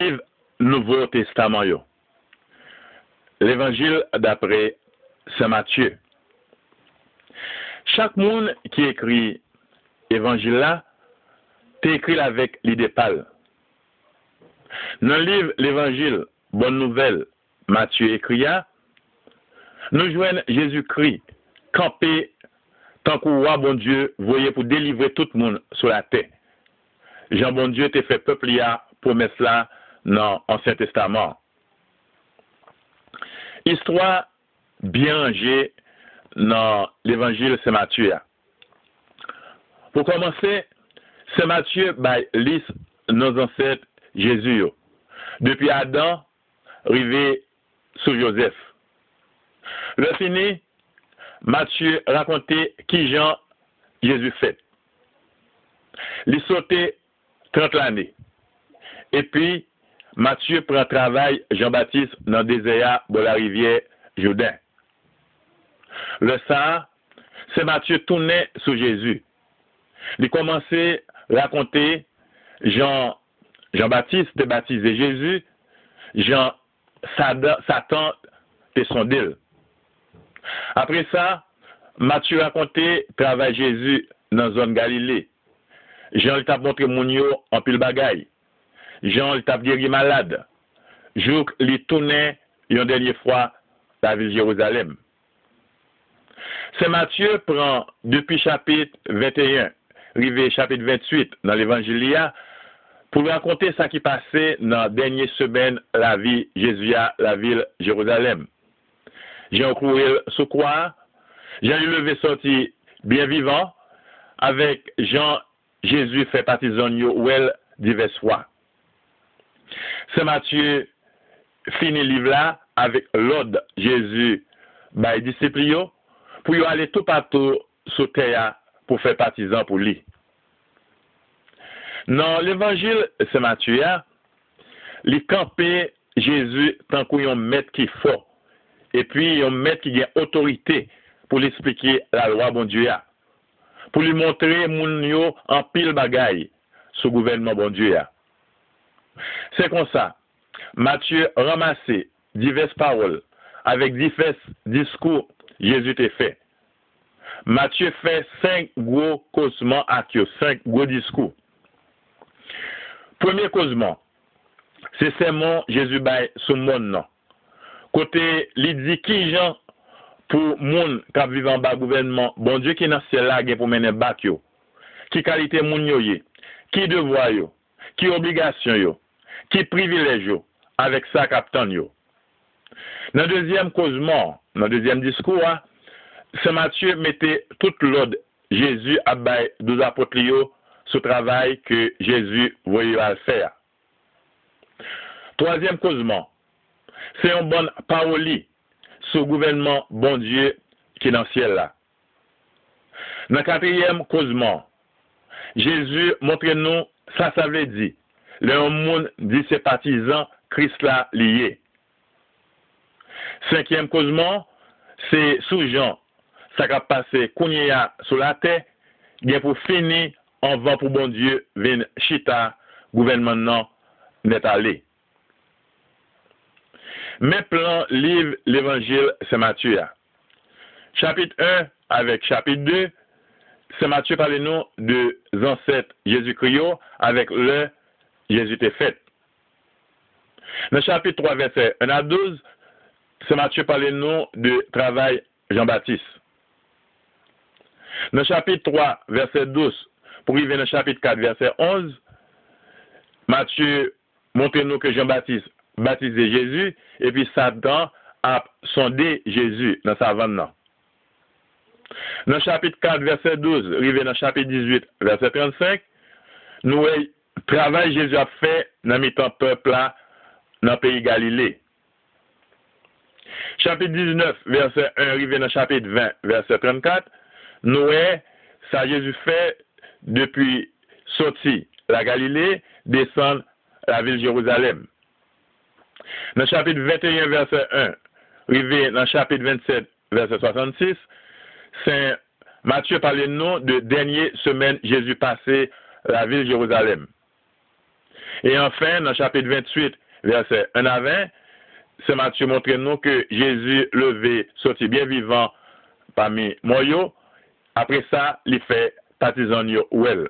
livre Nouveau Testament. L'évangile d'après Saint Matthieu. Chaque monde qui écrit évangile là, t'écrit avec l'idée pâle. Dans le livre L'évangile, Bonne Nouvelle, Matthieu écrit, nous joignons Jésus-Christ, campé tant que roi bon Dieu, voyez pour délivrer tout le monde sur la terre. Jean bon Dieu t'a fait peuple ya promesse là dans l'Ancien Testament. Histoire bien rangée dans l'évangile Saint Matthieu. Pour commencer, Saint Matthieu bah, nos ancêtres Jésus. Depuis Adam, arrivé sous Joseph. Le fini, Matthieu racontait qui Jean Jésus fait. Il sautait 30 l'année. Et puis, Matthieu prend travail Jean-Baptiste dans le désert de la rivière Jourdain. Le ça, c'est Matthieu tourné sur Jésus. Il commençait à raconter Jean, Jean-Baptiste est baptisé Jésus, Jean, Satan son deal. Après ça, Matthieu racontait travail Jésus dans la zone Galilée. Jean t'a montré mon en pile bagaille. Jean t'a guéri malade. Jour il tournait une dernière fois la ville de Jérusalem. Saint Matthieu prend depuis chapitre 21, arrivé chapitre 28 dans l'Évangile, pour raconter ce qui passait dans la dernière semaine la vie Jésus à la ville Jérusalem. Jean couru sous quoi? Jean levé sorti bien vivant avec Jean Jésus fait partisan ou elle diverses fois. Se Matye fini liv la avik lod Jezu bay disipliyo pou yo ale tou patou sou teya pou fe patizan pou li. Nan l'Evangil se Matye ya, li kampe Jezu tankou yon met ki fo epi yon met ki gen otorite pou li explike la lwa bon Diyo ya. Pou li montre moun yo an pil bagay sou gouvenman bon Diyo ya. Se kon sa, Matye ramase divers parol avek divers diskou Jezu te fe. Matye fe 5 gwo kozman ak yo, 5 gwo diskou. Premier kozman, se semon Jezu bay sou moun nan. Kote li di ki jan pou moun kap vivan ba gouvenman, bon Diyo ki nan sel la gen pou menen bak yo. Ki kalite moun yo ye, ki devwa yo. ki obligasyon yo, ki privilej yo, avek sa kapten yo. Nan dezyem kozman, nan dezyem diskoua, se Matye mette tout lode Jezu abay douz apotli yo sou travay ke Jezu voye al fè. Troasyem kozman, se yon bon paroli sou gouvenman bon Diyo ki nan siel la. Nan katriyem kozman, Jezu montre nou ça, ça veut dire, le monde dit ses partisans, Christ là lié. Cinquième causement, c'est sous Jean, ça va passer Kounia sur la terre, bien pour finir, en vent pour bon Dieu, vin chita, gouvernement n'est allé. Mes plans livre l'évangile Saint Matthieu. Chapitre 1 avec chapitre 2, Saint Matthieu parle nous de ancêtres Jésus-Christ avec le Jésus est fait. Dans chapitre 3, verset 1 à 12, Saint Matthieu parle nous de travail Jean-Baptiste. Dans chapitre 3, verset 12, pour arriver dans chapitre 4, verset 11, Matthieu montre nous que Jean-Baptiste baptisé Jésus, et puis Satan a sondé Jésus dans sa vanne. Dans le chapitre 4, verset 12, arrivé dans le chapitre 18, verset 35, nous travail Jésus a fait dans le peuple là, dans le pays Galilée. Chapitre 19, verset 1, arrivé dans le chapitre 20, verset 34, nous ça Jésus fait depuis sorti la Galilée, descendre la ville de Jérusalem. Dans le chapitre 21, verset 1, arrivé dans le chapitre 27, verset 66, Saint Matthieu parle de nous de dernière semaine Jésus passé la ville de Jérusalem. Et enfin, dans le chapitre 28, verset 1 à 20, Saint Matthieu montre nous que Jésus levé, sorti bien vivant parmi moi. Après ça, il fait partisan ou elle.